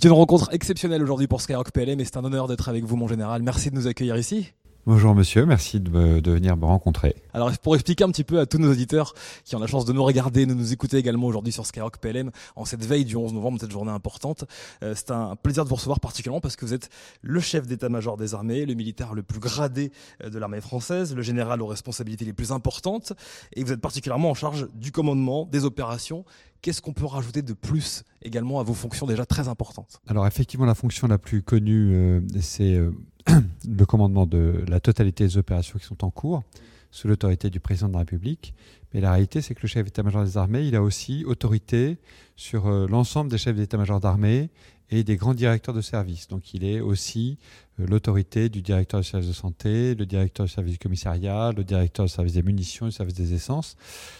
C'est une rencontre exceptionnelle aujourd'hui pour Skyrock PLM et c'est un honneur d'être avec vous, mon général. Merci de nous accueillir ici. Bonjour monsieur, merci de, de, venir me rencontrer. Alors pour expliquer un petit peu à tous nos auditeurs qui ont la chance de nous regarder, de nous écouter également aujourd'hui sur Skyrock PLM en cette veille du 11 novembre, cette journée importante, euh, c'est un plaisir de vous recevoir particulièrement parce que vous êtes le chef d'état-major des armées, le militaire le plus gradé euh, de l'armée française, le général aux responsabilités les plus importantes et vous êtes particulièrement en charge du commandement des opérations. Qu'est-ce qu'on peut rajouter de plus également à vos fonctions déjà très importantes? Alors effectivement, la fonction la plus connue, euh, c'est euh, le commandement de la totalité des opérations qui sont en cours sous l'autorité du président de la République. Mais la réalité, c'est que le chef d'état-major des armées, il a aussi autorité sur euh, l'ensemble des chefs d'état-major d'armée et des grands directeurs de service. Donc il est aussi euh, l'autorité du directeur du service de santé, le directeur du service du commissariat, le directeur du service des munitions, du service des essences.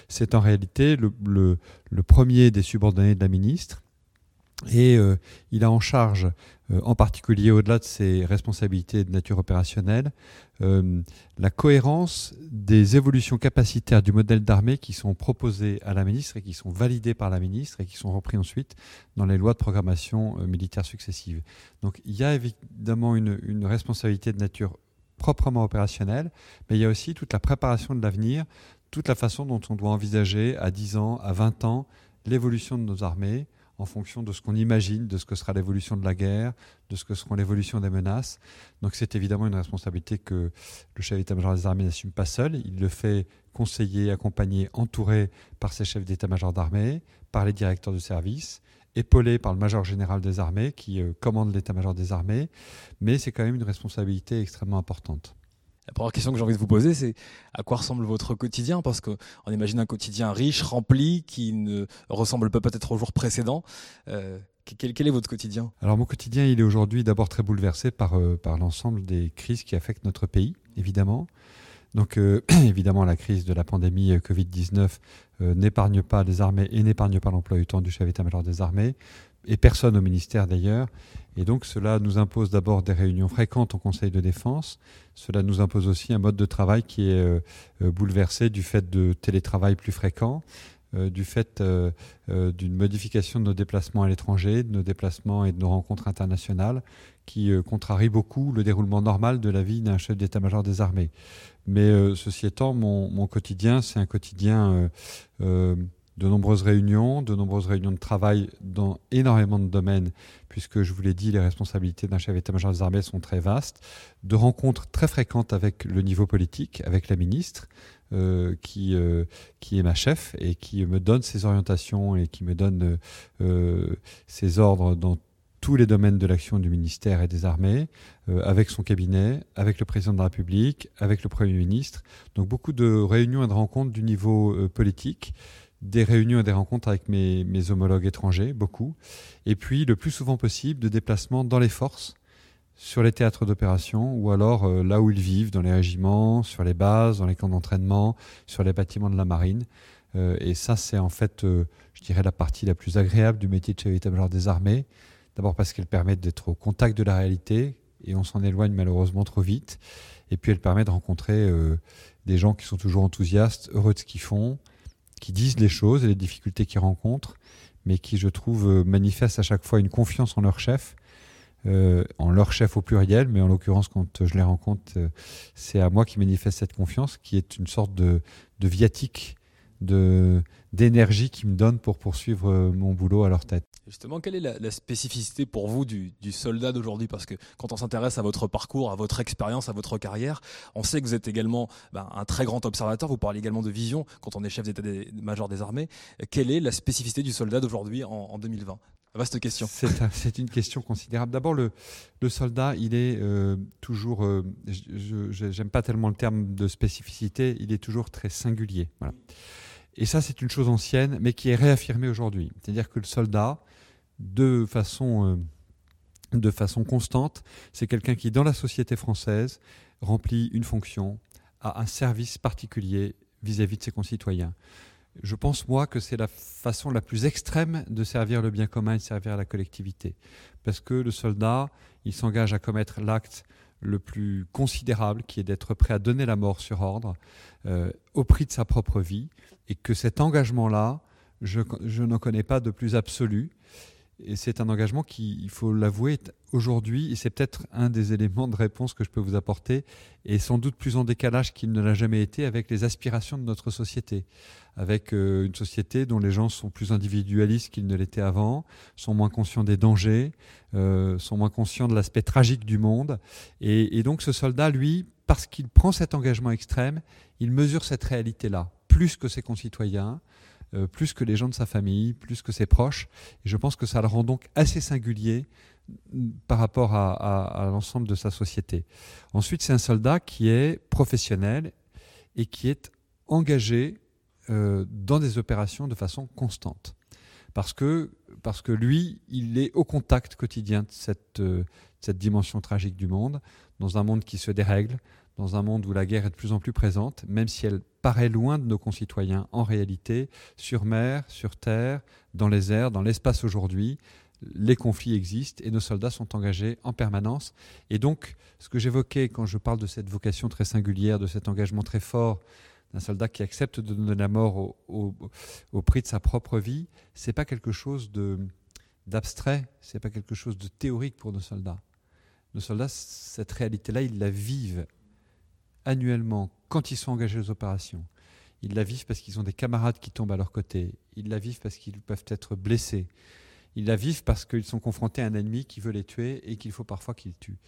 C'est en réalité le, le, premier des subordonnés de la ministre. Et euh, il a en charge euh, en particulier au-delà de ses responsabilités de nature opérationnelle, euh, la cohérence des évolutions capacitaires du modèle d'armée qui sont proposées à la ministre et qui sont validées par la ministre et qui sont repris ensuite dans les lois de programmation militaire successives. Donc il y a évidemment une, une responsabilité de nature proprement opérationnelle, mais il y a aussi toute la préparation de l'avenir, toute la façon dont on doit envisager à 10 ans, à 20 ans, l'évolution de nos armées, en fonction de ce qu'on imagine, de ce que sera l'évolution de la guerre, de ce que seront l'évolution des menaces. Donc c'est évidemment une responsabilité que le chef d'état-major des armées n'assume pas seul. Il le fait conseiller, accompagner, entouré par ses chefs d'état-major d'armée, par les directeurs de service, épaulé par le major général des armées qui euh, commande l'état-major des armées. Mais c'est quand même une responsabilité extrêmement importante. La première question que j'ai envie de vous poser, c'est à quoi ressemble votre quotidien? Parce qu'on imagine un quotidien riche, rempli, qui ne ressemble pas peut-être au jour précédent. Euh, quel, est votre quotidien? Alors mon quotidien, il est aujourd'hui d'abord très bouleversé par, euh, l'ensemble des crises qui affectent notre pays, évidemment. Donc euh, évidemment, la crise de la pandémie Covid-19 n'épargne pas les armées et n'épargne pas l'emploi du temps du chef d'état-major des armées, et personne au ministère d'ailleurs. Et donc cela nous impose d'abord des réunions fréquentes au Conseil de défense. Cela nous impose aussi un mode de travail qui est euh, euh, bouleversé du fait de télétravail plus fréquent, euh, du fait d'une modification de nos déplacements à l'étranger, de nos déplacements et de nos rencontres internationales, qui contrarie beaucoup le déroulement normal de la vie d'un chef d'état-major des armées. Mais ceci étant, mon, mon quotidien, c'est un quotidien de nombreuses réunions, de nombreuses réunions de travail dans énormément de domaines, puisque je vous l'ai dit, les responsabilités d'un chef d'état-major des armées sont très vastes, de rencontres très fréquentes avec le niveau politique, avec la ministre, euh, qui, euh, qui est ma chef et qui me donne ses orientations et qui me donne euh, ses ordres dans tous les domaines de l'action du ministère et des armées, avec son cabinet, avec le président de la République, avec le Premier ministre. Donc beaucoup de réunions et de rencontres du niveau politique des réunions et des rencontres avec mes, homologues étrangers, beaucoup, et puis le plus souvent possible de déplacements dans les forces, sur les théâtres d'opération, ou alors euh, là où ils vivent, dans les régiments, sur les bases, dans les camps d'entraînement, sur les bâtiments de la marine. Euh, et ça, c'est en fait, euh, je dirais, la partie la plus agréable du métier de chef d'état-major des armées. D'abord parce qu'elle permet d'être au contact de la réalité, et on s'en éloigne malheureusement trop vite. Et puis elle permet de rencontrer des gens qui sont toujours enthousiastes, heureux de ce qu'ils font, qui disent les choses et les difficultés qu'ils rencontrent, mais qui, je trouve, euh, manifestent à chaque fois une confiance en leur chef, euh, en leur chef au pluriel, mais en l'occurrence, quand je les rencontre, euh, c'est à moi qui manifeste cette confiance, qui est une sorte de, de viatique de d'énergie qu'ils me donnent pour poursuivre euh, mon boulot à leur tête. Justement, quelle est la, spécificité pour vous du, soldat d'aujourd'hui? Parce que quand on s'intéresse à votre parcours, à votre expérience, à votre carrière, on sait que vous êtes également ben, un très grand observateur, vous parlez également de vision quand on est chef d'état-major des armées. Quelle est la spécificité du soldat d'aujourd'hui en, 2020 Vaste question. C'est une question considérable. D'abord, le, soldat, il est euh, toujours, euh, je j'aime pas tellement le terme de spécificité, il est toujours très singulier. Voilà. Et ça, c'est une chose ancienne, mais qui est réaffirmée aujourd'hui. C'est-à-dire que le soldat, de façon, euh, de façon constante, c'est quelqu'un qui, dans la société française, remplit une fonction, a un service particulier vis-à-vis de ses concitoyens. Je pense, moi, que c'est la façon la plus extrême de servir le bien commun et de servir la collectivité. Parce que le soldat, il s'engage à commettre l'acte le plus considérable, qui est d'être prêt à donner la mort sur ordre, euh, au prix de sa propre vie, et que cet engagement-là, je, je n'en connais pas de plus absolu. Et c'est un engagement qui, il faut l'avouer, aujourd'hui, et c'est peut-être un des éléments de réponse que je peux vous apporter, est sans doute plus en décalage qu'il ne l'a jamais été avec les aspirations de notre société. Avec euh, une société dont les gens sont plus individualistes qu'ils ne l'étaient avant, sont moins conscients des dangers, euh, sont moins conscients de l'aspect tragique du monde. Et, et donc ce soldat, lui, parce qu'il prend cet engagement extrême, il mesure cette réalité-là, plus que ses concitoyens, euh, plus que les gens de sa famille, plus que ses proches. Et je pense que ça le rend donc assez singulier mm, par rapport à, l'ensemble de sa société. Ensuite, c'est un soldat qui est professionnel et qui est engagé euh, dans des opérations de façon constante. Parce que, parce que lui, il est au contact quotidien de cette, euh, cette dimension tragique du monde, dans un monde qui se dérègle, dans un monde où la guerre est de plus en plus présente, même si elle paraît loin de nos concitoyens, en réalité, sur mer, sur terre, dans les airs, dans l'espace aujourd'hui, les conflits existent et nos soldats sont engagés en permanence. Et donc, ce que j'évoquais quand je parle de cette vocation très singulière, de cet engagement très fort d'un soldat qui accepte de donner la mort au, prix de sa propre vie, c'est pas quelque chose de d'abstrait, c'est pas quelque chose de théorique pour nos soldats. Nos soldats, cette réalité-là, ils la vivent annuellement quand ils sont engagés aux opérations. Ils la vivent parce qu'ils ont des camarades qui tombent à leur côté. Ils la vivent parce qu'ils peuvent être blessés. Ils la vivent parce qu'ils sont confrontés à un ennemi qui veut les tuer et qu'il faut parfois qu'ils tuent.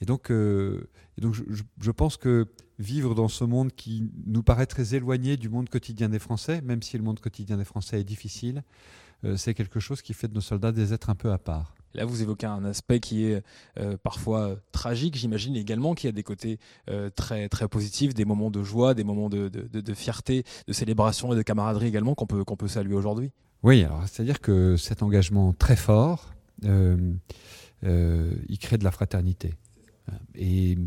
Et donc, euh, je, pense que vivre dans ce monde qui nous paraît très éloigné du monde quotidien des Français, même si le monde quotidien des Français est difficile, euh, c'est quelque chose qui fait de nos soldats des êtres un peu à part. Là, vous évoquez un aspect qui est euh, parfois tragique, j'imagine également qu'il y a des côtés euh, très, très positifs, des moments de joie, des moments de, fierté, de célébration et de camaraderie également qu'on peut, qu'on peut saluer aujourd'hui. Oui, alors c'est-à-dire que cet engagement très fort, euh, il crée de la fraternité. Et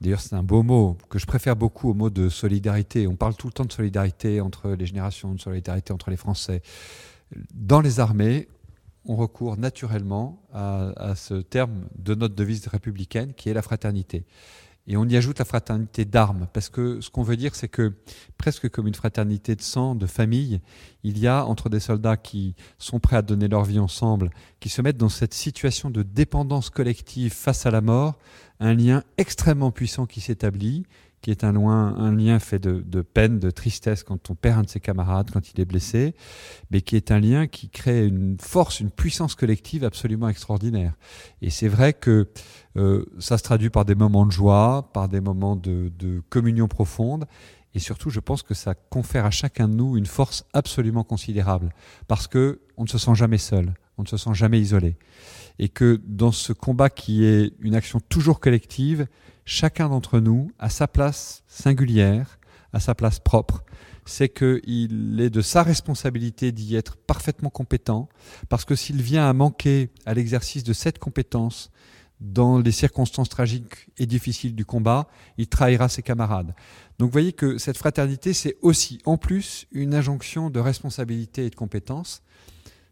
d'ailleurs, c'est un beau mot que je préfère beaucoup au mot de solidarité. On parle tout le temps de solidarité entre les générations, de solidarité entre les Français. Dans les armées, on recourt naturellement à, ce terme de notre devise républicaine qui est la fraternité. Et on y ajoute la fraternité d'armes, parce que ce qu'on veut dire, c'est que presque comme une fraternité de sang, de famille, il y a entre des soldats qui sont prêts à donner leur vie ensemble, qui se mettent dans cette situation de dépendance collective face à la mort, un lien extrêmement puissant qui s'établit, qui est un, lien fait de, peine, de tristesse quand on perd un de ses camarades, quand il est blessé, mais qui est un lien qui crée une force, une puissance collective absolument extraordinaire. Et c'est vrai que euh, ça se traduit par des moments de joie, par des moments de, de communion profonde, et surtout, je pense que ça confère à chacun de nous une force absolument considérable, parce que on ne se sent jamais seul, on ne se sent jamais isolé, et que dans ce combat qui est une action toujours collective, chacun d'entre nous a sa place singulière, à sa place propre. C'est qu'il est de sa responsabilité d'y être parfaitement compétent, parce que s'il vient à manquer à l'exercice de cette compétence dans les circonstances tragiques et difficiles du combat, il trahira ses camarades. Donc vous voyez que cette fraternité, c'est aussi en plus une injonction de responsabilité et de compétence.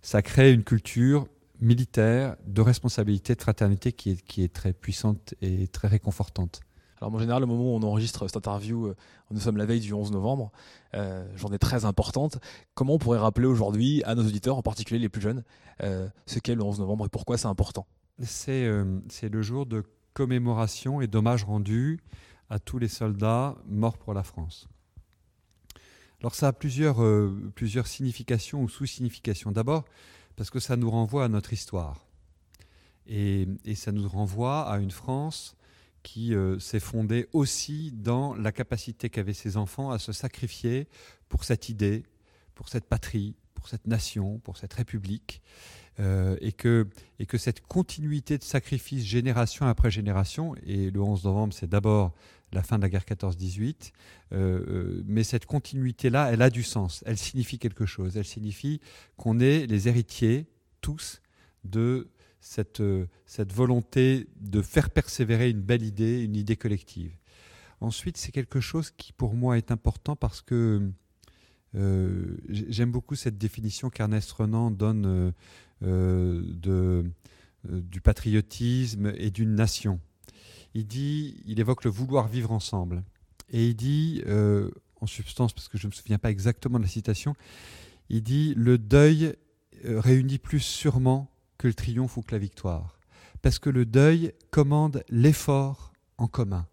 Ça crée une culture militaire de responsabilité, de fraternité qui est, qui est très puissante et très réconfortante. Alors en général, au moment où on enregistre cette interview, euh, nous sommes la veille du 11 novembre, euh, journée très importante. Comment on pourrait rappeler aujourd'hui à nos auditeurs, en particulier les plus jeunes, euh, ce qu'est le 11 novembre et pourquoi c'est important? C'est le jour de commémoration et d'hommage rendu à tous les soldats morts pour la France. Alors ça a plusieurs, plusieurs significations ou sous-significations. D'abord, parce que ça nous renvoie à notre histoire. Et, ça nous renvoie à une France qui euh, s'est fondée aussi dans la capacité qu'avaient ses enfants à se sacrifier pour cette idée, pour cette patrie, pour cette nation, pour cette république, euh, et, que, et que cette continuité de sacrifice génération après génération, et le 11 novembre c'est d'abord la fin de la guerre 14-18, euh, euh, mais cette continuité-là, elle a du sens, elle signifie quelque chose, elle signifie qu'on est les héritiers, tous, de cette, euh, cette volonté de faire persévérer une belle idée, une idée collective. Ensuite, c'est quelque chose qui pour moi est important parce que j'aime beaucoup cette définition qu'Ernest Renan donne du patriotisme et d'une nation il dit, il évoque le vouloir vivre ensemble. Et il dit, euh, en substance, parce que je ne me souviens pas exactement de la citation, il dit le deuil euh, réunit plus sûrement que le triomphe ou que la victoire. Parce que le deuil commande l'effort en commun.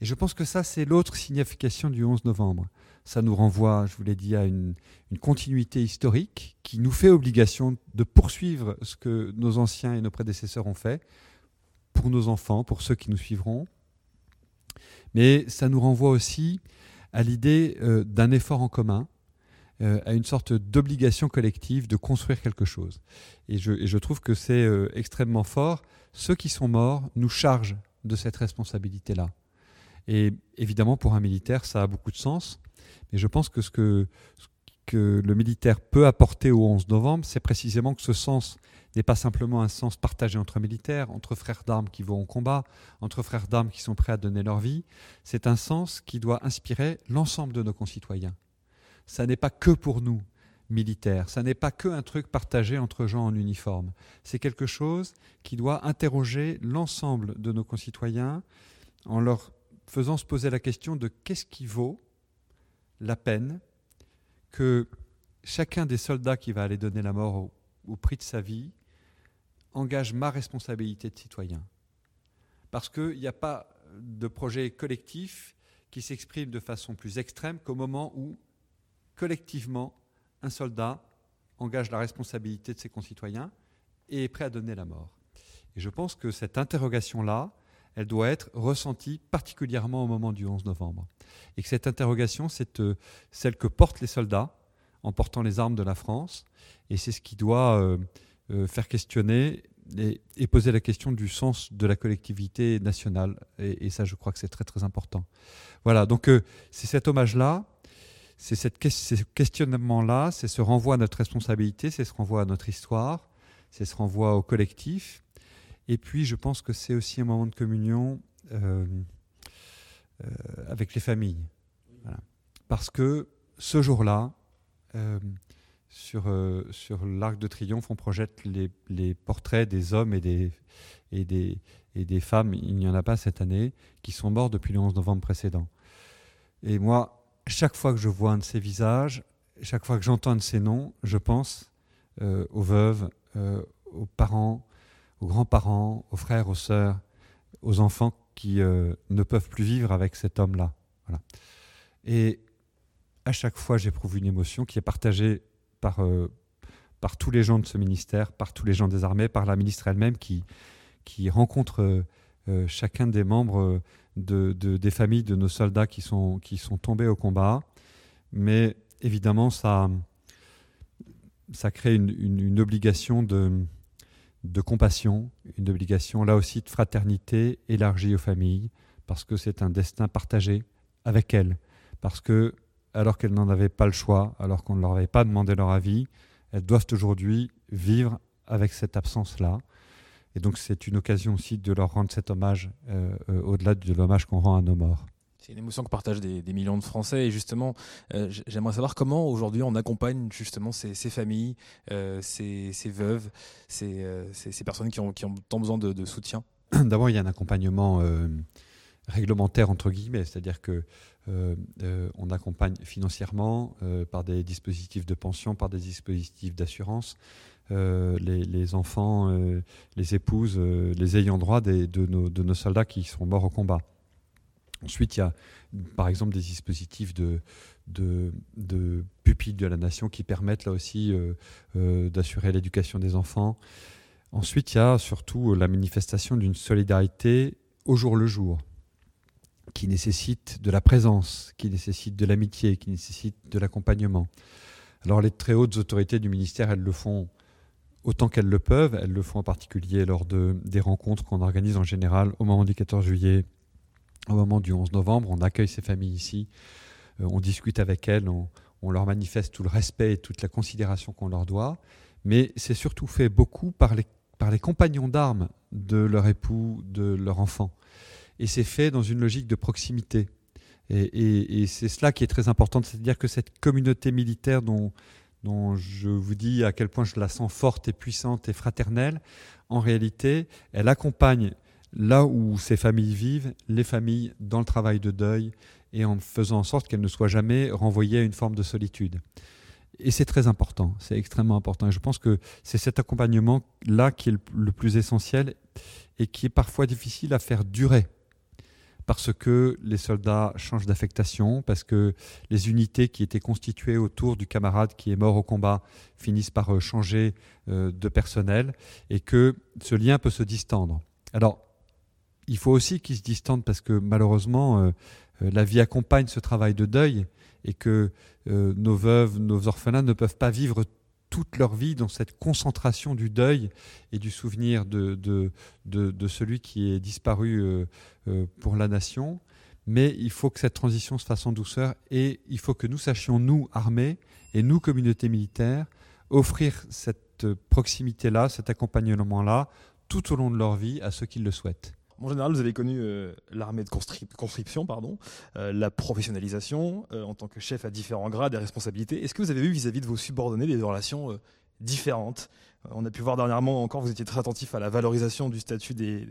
Et je pense que ça, c'est l'autre signification du 11 novembre. Ça nous renvoie, je vous l'ai dit, à une, une, continuité historique qui nous fait obligation de poursuivre ce que nos anciens et nos prédécesseurs ont fait pour nos enfants, pour ceux qui nous suivront. Mais ça nous renvoie aussi à l'idée euh, d'un effort en commun, euh, à une sorte d'obligation collective de construire quelque chose. Et je, trouve que c'est euh, extrêmement fort. Ceux qui sont morts nous chargent de cette responsabilité-là. Et évidemment, pour un militaire, ça a beaucoup de sens. Mais je pense que, ce que le militaire peut apporter au 11 novembre, c'est précisément que ce sens n'est pas simplement un sens partagé entre militaires, entre frères d'armes qui vont au combat, entre frères d'armes qui sont prêts à donner leur vie. C'est un sens qui doit inspirer l'ensemble de nos concitoyens. Ça n'est pas que pour nous, militaires, ça n'est pas que un truc partagé entre gens en uniforme. C'est quelque chose qui doit interroger l'ensemble de nos concitoyens en leur faisant se poser la question de qu'est-ce qui vaut la peine que chacun des soldats qui va aller donner la mort au, au prix de sa vie engage ma responsabilité de citoyen. Parce qu'il n'y a pas de projet collectif qui s'exprime de façon plus extrême qu'au moment où, collectivement, un soldat engage la responsabilité de ses concitoyens et est prêt à donner la mort. Et je pense que cette interrogation-là, elle doit être ressentie particulièrement au moment du 11 novembre. Et que cette interrogation, c'est euh, celle que portent les soldats en portant les armes de la France. Et c'est ce qui doit euh, faire questionner et, poser la question du sens de la collectivité nationale. Et, ça, je crois que c'est très très important. Voilà, donc euh, c'est cet hommage-là, c'est ce questionnement-là, c'est ce renvoi à notre responsabilité, c'est ce renvoi à notre histoire, c'est ce renvoi au collectif. Et puis, je pense que c'est aussi un moment de communion euh, euh, avec les familles. Parce que ce jour-là, euh, sur, euh, sur l'Arc de Triomphe, on projette les, les, portraits des hommes et des, et, des, et des femmes, il n'y en a pas cette année, qui sont morts depuis le 11 novembre précédent. Et moi, chaque fois que je vois un de ces visages, chaque fois que j'entends un de ces noms, je pense euh, aux veuves, euh, aux parents, aux grands-parents, aux frères, aux sœurs, aux enfants qui ne peuvent plus vivre avec cet homme-là. Voilà. Et à chaque fois, j'éprouve une émotion qui est partagée par, euh, par tous les gens de ce ministère, par tous les gens des armées, par la ministre elle-même qui, qui rencontre euh, chacun des membres de, des familles de nos soldats qui sont, qui sont tombés au combat. Mais évidemment, ça, ça crée une, une, une obligation de, de compassion, une obligation là aussi de fraternité élargie aux familles, parce que c'est un destin partagé avec elles, parce que alors qu'elles n'en avaient pas le choix, alors qu'on ne leur avait pas demandé leur avis, elles doivent aujourd'hui vivre avec cette absence-là. Et donc c'est une occasion aussi de leur rendre cet hommage euh, euh, au-delà de l'hommage qu'on rend à nos morts. C'est une émotion que partagent des, des, millions de Français. Et justement, euh, j'aimerais savoir comment aujourd'hui on accompagne justement ces, ces familles, ces, ces, veuves, ces, ces, personnes qui ont, qui ont, tant besoin de, de soutien? D'abord, il y a un accompagnement réglementaire entre guillemets, c'est-à-dire que euh, on accompagne financièrement par des dispositifs de pension, par des dispositifs d'assurance. Les, enfants, les épouses, les ayants droit de, nos, soldats qui sont morts au combat. Ensuite, il y a par exemple des dispositifs de, pupilles de la nation qui permettent là aussi euh, euh, d'assurer l'éducation des enfants. Ensuite, il y a surtout la manifestation d'une solidarité au jour le jour, qui nécessite de la présence, qui nécessite de l'amitié, qui nécessite de l'accompagnement. Alors les très hautes autorités du ministère, elles le font autant qu'elles le peuvent. Elles le font en particulier lors de, des rencontres qu'on organise en général au moment du 14 juillet au moment du 11 novembre, on accueille ces familles ici, euh, on discute avec elles, on, on, leur manifeste tout le respect et toute la considération qu'on leur doit, mais c'est surtout fait beaucoup par les, par les compagnons d'armes de leur époux, de leur enfant. Et c'est fait dans une logique de proximité. Et, c'est cela qui est très important, c'est-à-dire que cette communauté militaire dont, dont je vous dis à quel point je la sens forte et puissante et fraternelle, en réalité, elle accompagne là où ces familles vivent, les familles dans le travail de deuil et en faisant en sorte qu'elles ne soient jamais renvoyées à une forme de solitude. Et c'est très important, c'est extrêmement important. Et je pense que c'est cet accompagnement-là qui est le, plus essentiel et qui est parfois difficile à faire durer. Parce que les soldats changent d'affectation, parce que les unités qui étaient constituées autour du camarade qui est mort au combat finissent par euh, changer euh, de personnel et que ce lien peut se distendre. Alors, il faut aussi qu'ils se distendent parce que malheureusement, euh, la vie accompagne ce travail de deuil et que nos veuves, nos orphelins ne peuvent pas vivre toute leur vie dans cette concentration du deuil et du souvenir de, celui qui est disparu euh, euh, pour la nation. Mais il faut que cette transition se fasse en douceur et il faut que nous sachions, nous, armés et nous, communautés militaires, offrir cette proximité-là, cet accompagnement-là, tout au long de leur vie à ceux qui le souhaitent. En général, vous avez connu euh, l'armée de conscription, pardon, euh, la professionnalisation euh, en tant que chef à différents grades et responsabilités. Est-ce que vous avez eu vis-à-vis de vos subordonnés des relations différentes? On a pu voir dernièrement encore, vous étiez très attentif à la valorisation du statut des,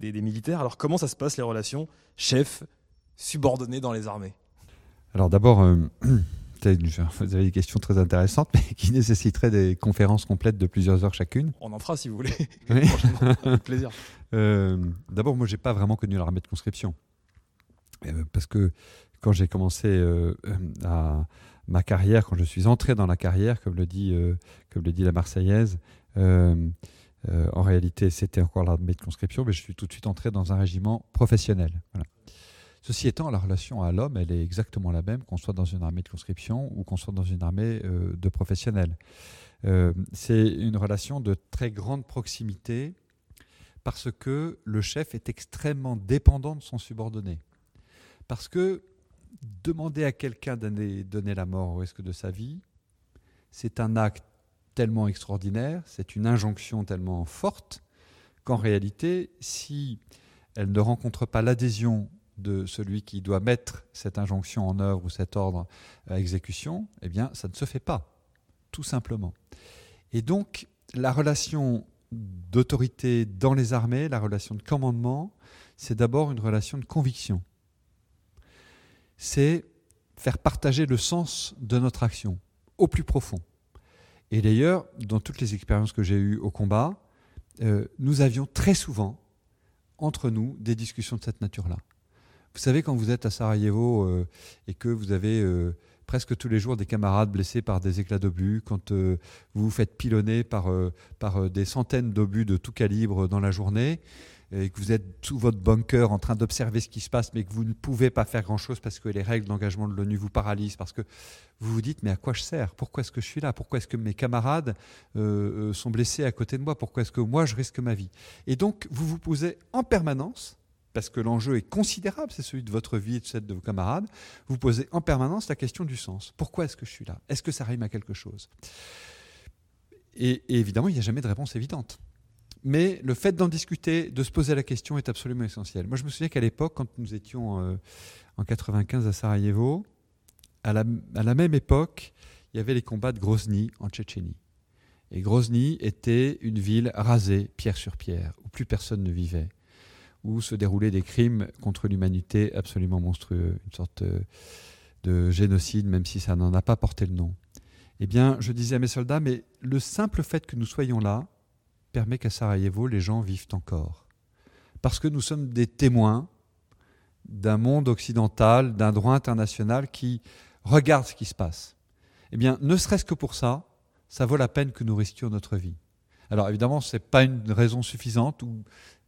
des, militaires. Alors comment ça se passe les relations chef-subordonné dans les armées? Alors d'abord, Vous avez des questions très intéressantes, mais qui nécessiteraient des conférences complètes de plusieurs heures chacune. On en fera si vous voulez. Oui. Avec plaisir. Euh, d'abord, moi, j'ai pas vraiment connu l'armée de conscription. Euh, parce que quand j'ai commencé euh, à ma carrière, quand je suis entré dans la carrière, comme le dit, comme le dit la Marseillaise, en réalité, c'était encore l'armée de conscription, mais je suis tout de suite entré dans un régiment professionnel. Voilà. Ceci étant, la relation à l'homme, elle est exactement la même qu'on soit dans une armée de conscription ou qu'on soit dans une armée euh, de professionnels. Euh, c'est une relation de très grande proximité parce que le chef est extrêmement dépendant de son subordonné. Parce que demander à quelqu'un de donner la mort au risque de sa vie, c'est un acte tellement extraordinaire, c'est une injonction tellement forte qu'en réalité, si elle ne rencontre pas l'adhésion de celui qui doit mettre cette injonction en œuvre ou cet ordre à exécution, eh bien, ça ne se fait pas, tout simplement. Et donc, la relation d'autorité dans les armées, la relation de commandement, c'est d'abord une relation de conviction. C'est faire partager le sens de notre action au plus profond. Et d'ailleurs, dans toutes les expériences que j'ai eues au combat, euh, nous avions très souvent entre nous des discussions de cette nature-là. Vous savez, quand vous êtes à Sarajevo euh, et que vous avez euh, presque tous les jours des camarades blessés par des éclats d'obus, quand euh, vous vous faites pilonner par, par des centaines d'obus de tout calibre dans la journée, et que vous êtes sous votre bunker en train d'observer ce qui se passe, mais que vous ne pouvez pas faire grand-chose parce que les règles d'engagement de l'ONU vous paralysent, parce que vous vous dites, mais à quoi je sers? Pourquoi est-ce que je suis là? Pourquoi est-ce que mes camarades sont blessés à côté de moi? Pourquoi est-ce que moi, je risque ma vie? Et donc, vous vous posez en permanence parce que l'enjeu est considérable, c'est celui de votre vie et de celle de vos camarades, vous posez en permanence la question du sens. Pourquoi est-ce que je suis là? Est-ce que ça rime à quelque chose? Et, évidemment, il n'y a jamais de réponse évidente. Mais le fait d'en discuter, de se poser la question est absolument essentiel. Moi, je me souviens qu'à l'époque, quand nous étions euh, en 95 à Sarajevo, à la, à la, même époque, il y avait les combats de Grozny en Tchétchénie. Et Grozny était une ville rasée, pierre sur pierre, où plus personne ne vivait où se déroulaient des crimes contre l'humanité absolument monstrueux, une sorte euh, de génocide, même si ça n'en a pas porté le nom. Eh bien, je disais à mes soldats, mais le simple fait que nous soyons là permet qu'à Sarajevo, les gens vivent encore. Parce que nous sommes des témoins d'un monde occidental, d'un droit international qui regarde ce qui se passe. Eh bien, ne serait-ce que pour ça, ça vaut la peine que nous risquions notre vie. Alors évidemment, ce n'est pas une raison suffisante, ou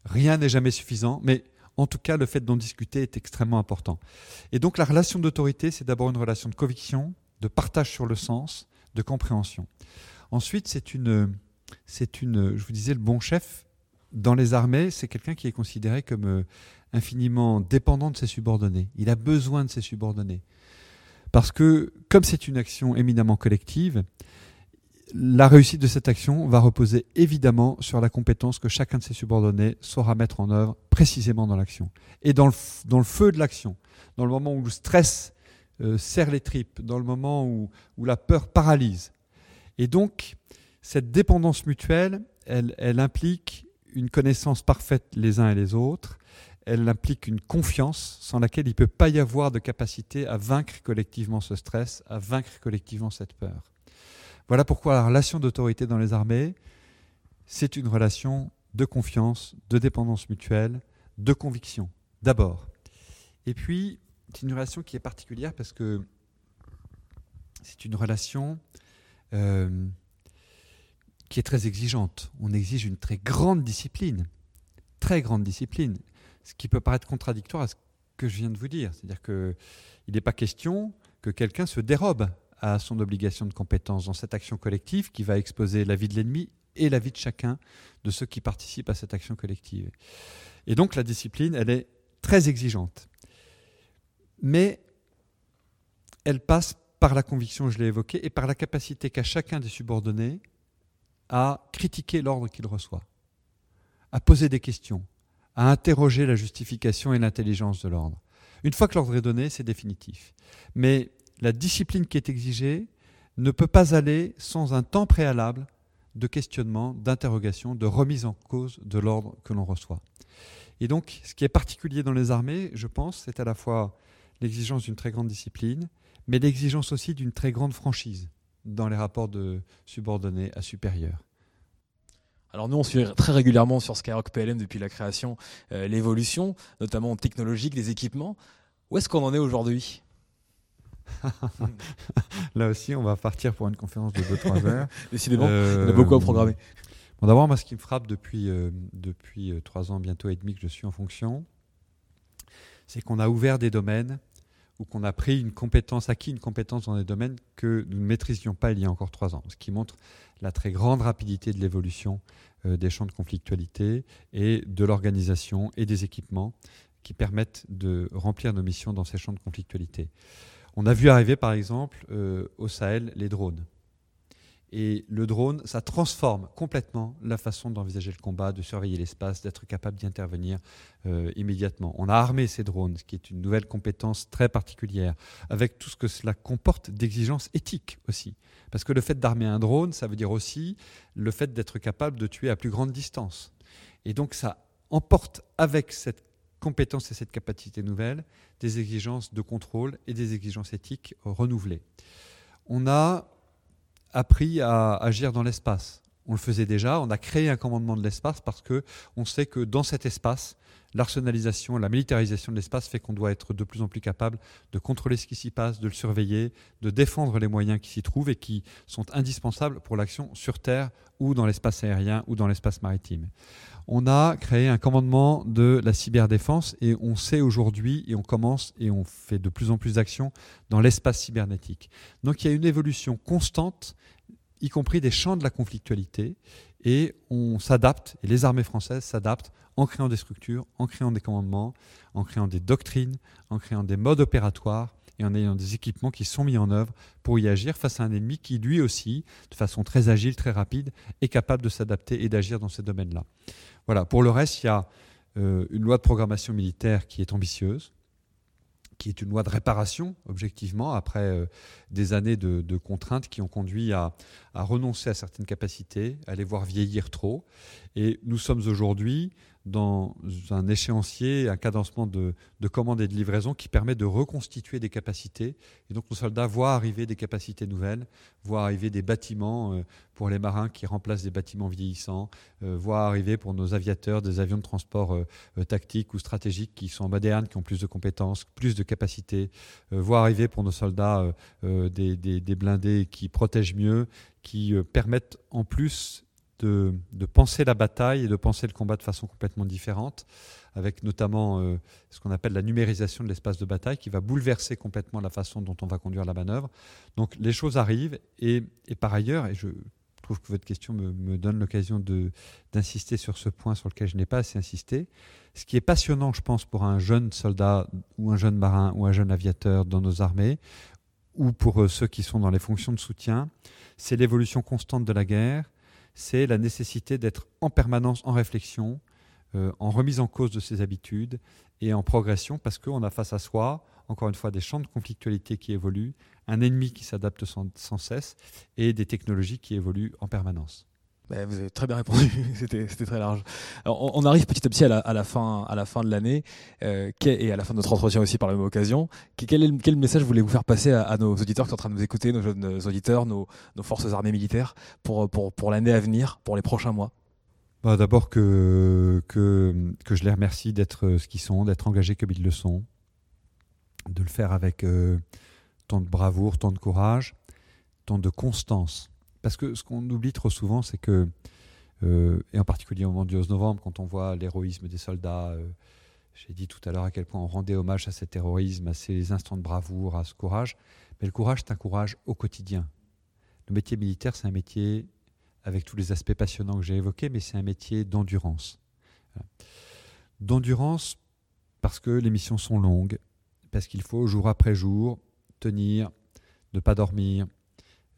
Rien n'est jamais suffisant, mais en tout cas, le fait d'en discuter est extrêmement important. Et donc la relation d'autorité, c'est d'abord une relation de conviction, de partage sur le sens, de compréhension. Ensuite, c'est une, c'est une, je vous disais, le bon chef dans les armées, c'est quelqu'un qui est considéré comme euh, infiniment dépendant de ses subordonnés. Il a besoin de ses subordonnés. Parce que, comme c'est une action éminemment collective, la réussite de cette action va reposer évidemment sur la compétence que chacun de ses subordonnés saura mettre en œuvre précisément dans l'action. Et dans le, feu de l'action, dans le moment où le stress euh, serre les tripes, dans le moment où, la peur paralyse. Et donc, cette dépendance mutuelle, elle, elle implique une connaissance parfaite les uns et les autres, elle implique une confiance sans laquelle il ne peut pas y avoir de capacité à vaincre collectivement ce stress, à vaincre collectivement cette peur. Voilà pourquoi la relation d'autorité dans les armées, c'est une relation de confiance, de dépendance mutuelle, de conviction, d'abord. Et puis, c'est une relation qui est particulière parce que c'est une relation euh, qui est très exigeante. On exige une très grande discipline, très grande discipline, ce qui peut paraître contradictoire à ce que je viens de vous dire. C'est-à-dire qu'il n'est pas question que quelqu'un se dérobe à son obligation de compétence dans cette action collective qui va exposer la vie de l'ennemi et la vie de chacun de ceux qui participent à cette action collective. Et donc la discipline, elle est très exigeante. Mais elle passe par la conviction, je l'ai évoqué, et par la capacité qu'a chacun des subordonnés à critiquer l'ordre qu'il reçoit, à poser des questions, à interroger la justification et l'intelligence de l'ordre. Une fois que l'ordre est donné, c'est définitif. Mais la discipline qui est exigée ne peut pas aller sans un temps préalable de questionnement, d'interrogation, de remise en cause de l'ordre que l'on reçoit. Et donc, ce qui est particulier dans les armées, je pense, c'est à la fois l'exigence d'une très grande discipline, mais l'exigence aussi d'une très grande franchise dans les rapports de subordonnés à supérieurs. Alors nous, on suit très régulièrement sur Skyrock PLM depuis la création euh, l'évolution, notamment technologique des équipements. Où est-ce qu'on en est aujourd'hui? Là aussi, on va partir pour une conférence de 2-3 heures. Décidément, euh, y a beaucoup à programmer. Bon, D'abord, moi, ce qui me frappe depuis, euh, depuis 3 ans, bientôt et demi que je suis en fonction, c'est qu'on a ouvert des domaines ou qu'on a pris une compétence, acquis une compétence dans des domaines que nous ne maîtrisions pas il y a encore trois ans, ce qui montre la très grande rapidité de l'évolution euh, des champs de conflictualité et de l'organisation et des équipements qui permettent de remplir nos missions dans ces champs de conflictualité. On a vu arriver par exemple euh, au Sahel les drones. Et le drone, ça transforme complètement la façon d'envisager le combat, de surveiller l'espace, d'être capable d'y intervenir euh, immédiatement. On a armé ces drones, ce qui est une nouvelle compétence très particulière, avec tout ce que cela comporte d'exigences éthiques aussi. Parce que le fait d'armer un drone, ça veut dire aussi le fait d'être capable de tuer à plus grande distance. Et donc ça emporte avec cette compétence et cette capacité nouvelle des exigences de contrôle et des exigences éthiques renouvelées. On a appris à agir dans l'espace. On le faisait déjà, on a créé un commandement de l'espace parce que on sait que dans cet espace, l'arsenalisation, la militarisation de l'espace fait qu'on doit être de plus en plus capable de contrôler ce qui s'y passe, de le surveiller, de défendre les moyens qui s'y trouvent et qui sont indispensables pour l'action sur Terre ou dans l'espace aérien ou dans l'espace maritime. On a créé un commandement de la cyberdéfense et on sait aujourd'hui et on commence et on fait de plus en plus d'actions dans l'espace cybernétique. Donc il y a une évolution constante y compris des champs de la conflictualité, et on s'adapte, et les armées françaises s'adaptent en créant des structures, en créant des commandements, en créant des doctrines, en créant des modes opératoires et en ayant des équipements qui sont mis en œuvre pour y agir face à un ennemi qui, lui aussi, de façon très agile, très rapide, est capable de s'adapter et d'agir dans ces domaines-là. Voilà, pour le reste, il y a euh, une loi de programmation militaire qui est ambitieuse, qui est une loi de réparation, objectivement, après euh, des années de, contraintes qui ont conduit à, à, renoncer à certaines capacités, à les voir vieillir trop. Et nous sommes aujourd'hui dans un échéancier, un cadencement de, de, commandes et de livraison qui permet de reconstituer des capacités. Et donc nos soldats voient arriver des capacités nouvelles, voient arriver des bâtiments euh, pour les marins qui remplacent des bâtiments vieillissants, euh, voient arriver pour nos aviateurs des avions de transport euh, tactiques ou stratégiques qui sont modernes, qui ont plus de compétences, plus de capacités, voient arriver pour nos soldats des blindés qui protègent mieux, qui permettent en plus de, penser la bataille et de penser le combat de façon complètement différente, avec notamment euh, ce qu'on appelle la numérisation de l'espace de bataille, qui va bouleverser complètement la façon dont on va conduire la manœuvre. Donc les choses arrivent, et, par ailleurs, et je trouve que votre question me, donne l'occasion d'insister sur ce point sur lequel je n'ai pas assez insisté, ce qui est passionnant, je pense, pour un jeune soldat ou un jeune marin ou un jeune aviateur dans nos armées, ou pour euh, ceux qui sont dans les fonctions de soutien, c'est l'évolution constante de la guerre, c'est la nécessité d'être en permanence en réflexion, euh, en remise en cause de ses habitudes et en progression parce qu'on a face à soi, encore une fois, des champs de conflictualité qui évoluent, un ennemi qui s'adapte sans, cesse et des technologies qui évoluent en permanence. Ben, vous avez très bien répondu, c'était très large. On, arrive petit à petit à la, fin, de l'année euh, et à la fin de notre entretien aussi par la même occasion. Quel, message voulez-vous faire passer à, nos auditeurs qui sont en train de nous écouter, nos jeunes auditeurs, nos, forces armées militaires, pour, l'année à venir, pour les prochains mois? Bah, D'abord que, je les remercie d'être ce qu'ils sont, d'être engagés comme ils le sont, de le faire avec euh, tant de bravoure, tant de courage, tant de constance parce que ce qu'on oublie trop souvent, c'est que, euh, et en particulier au moment du 11 novembre, quand on voit l'héroïsme des soldats, euh, j'ai dit tout à l'heure à quel point on rendait hommage à cet héroïsme, à ces instants de bravoure, à ce courage. Mais le courage, c'est un courage au quotidien. Le métier militaire, c'est un métier avec tous les aspects passionnants que j'ai évoqués, mais c'est un métier d'endurance. D'endurance parce que les missions sont longues, parce qu'il faut jour après jour tenir, ne pas dormir,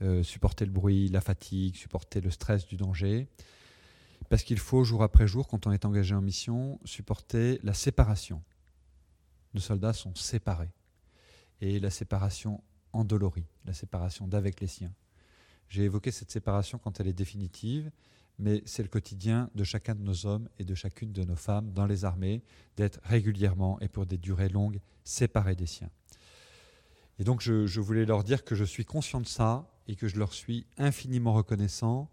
euh, supporter le bruit, la fatigue, supporter le stress du danger. Parce qu'il faut, jour après jour, quand on est engagé en mission, supporter la séparation. Nos soldats sont séparés. Et la séparation endolorie, la séparation d'avec les siens. J'ai évoqué cette séparation quand elle est définitive, mais c'est le quotidien de chacun de nos hommes et de chacune de nos femmes dans les armées d'être régulièrement et pour des durées longues séparés des siens. Et donc je, je, voulais leur dire que je suis conscient de ça et que je leur suis infiniment reconnaissant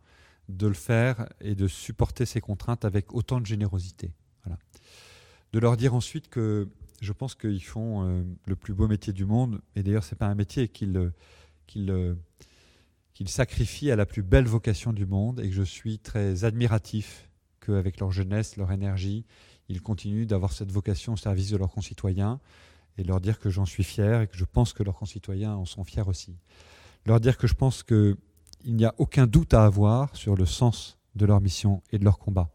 de le faire et de supporter ces contraintes avec autant de générosité. Voilà. De leur dire ensuite que je pense qu'ils font euh, le plus beau métier du monde, et d'ailleurs ce n'est pas un métier qu'ils euh, euh, sacrifient à la plus belle vocation du monde, et que je suis très admiratif qu'avec leur jeunesse, leur énergie, ils continuent d'avoir cette vocation au service de leurs concitoyens, et leur dire que j'en suis fier et que je pense que leurs concitoyens en sont fiers aussi leur dire que je pense qu'il n'y a aucun doute à avoir sur le sens de leur mission et de leur combat.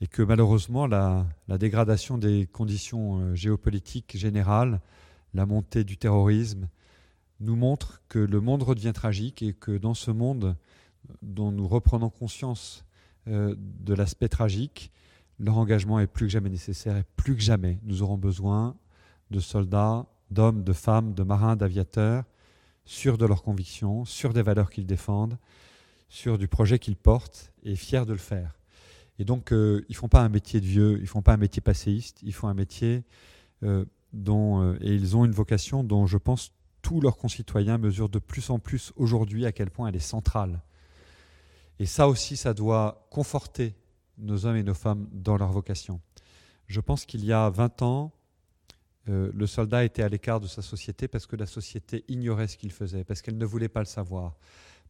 Et que malheureusement, la, dégradation des conditions euh, géopolitiques générales, la montée du terrorisme, nous montre que le monde redevient tragique et que dans ce monde dont nous reprenons conscience euh, de l'aspect tragique, leur engagement est plus que jamais nécessaire et plus que jamais nous aurons besoin de soldats, d'hommes, de femmes, de marins, d'aviateurs sûrs de leurs convictions, sûrs des valeurs qu'ils défendent, sûrs du projet qu'ils portent et fiers de le faire. Et donc, euh, ils ne font pas un métier de vieux, ils ne font pas un métier passéiste, ils font un métier euh, dont, euh, et ils ont une vocation dont je pense tous leurs concitoyens mesurent de plus en plus aujourd'hui à quel point elle est centrale. Et ça aussi, ça doit conforter nos hommes et nos femmes dans leur vocation. Je pense qu'il y a 20 ans, euh, le soldat était à l'écart de sa société parce que la société ignorait ce qu'il faisait, parce qu'elle ne voulait pas le savoir,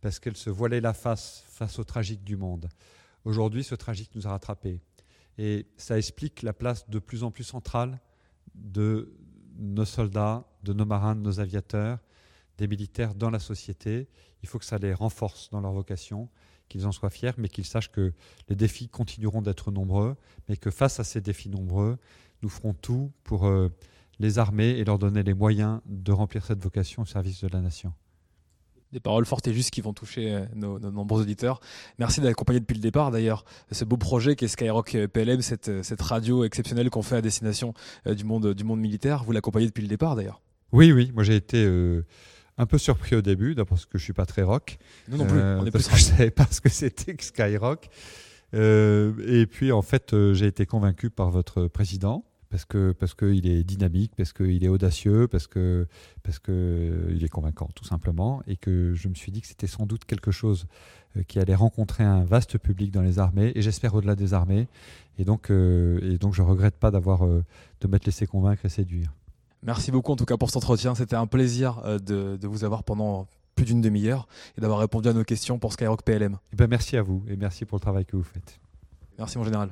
parce qu'elle se voilait la face face au tragique du monde. Aujourd'hui, ce tragique nous a rattrapés. Et ça explique la place de plus en plus centrale de nos soldats, de nos marins, de nos aviateurs, des militaires dans la société. Il faut que ça les renforce dans leur vocation, qu'ils en soient fiers, mais qu'ils sachent que les défis continueront d'être nombreux, mais que face à ces défis nombreux, nous ferons tout pour... Euh, les armer et leur donner les moyens de remplir cette vocation au service de la nation. Des paroles fortes et justes qui vont toucher euh, nos, nombreux auditeurs. Merci d'accompagner depuis le départ d'ailleurs ce beau projet qu'est Skyrock euh, PLM, cette, euh, cette radio exceptionnelle qu'on fait à destination du monde, du monde militaire. Vous l'accompagnez depuis le départ d'ailleurs. Oui, oui, moi j'ai été un peu surpris au début, d'abord parce que je suis pas très rock. Nous non plus, on est parce que je savais pas ce que c'était que Skyrock. et puis en fait, j'ai été convaincu par votre président parce que parce qu'il est dynamique, parce qu'il est audacieux, parce que parce que il est convaincant tout simplement, et que je me suis dit que c'était sans doute quelque chose euh, qui allait rencontrer un vaste public dans les armées, et j'espère au-delà des armées, et donc euh, et donc je regrette pas d'avoir euh, de m'être laissé convaincre et séduire. Merci beaucoup en tout cas pour cet entretien, c'était un plaisir de, de vous avoir pendant plus d'une demi-heure et d'avoir répondu à nos questions pour Skyrock PLM. Et eh ben merci à vous et merci pour le travail que vous faites. Merci mon général.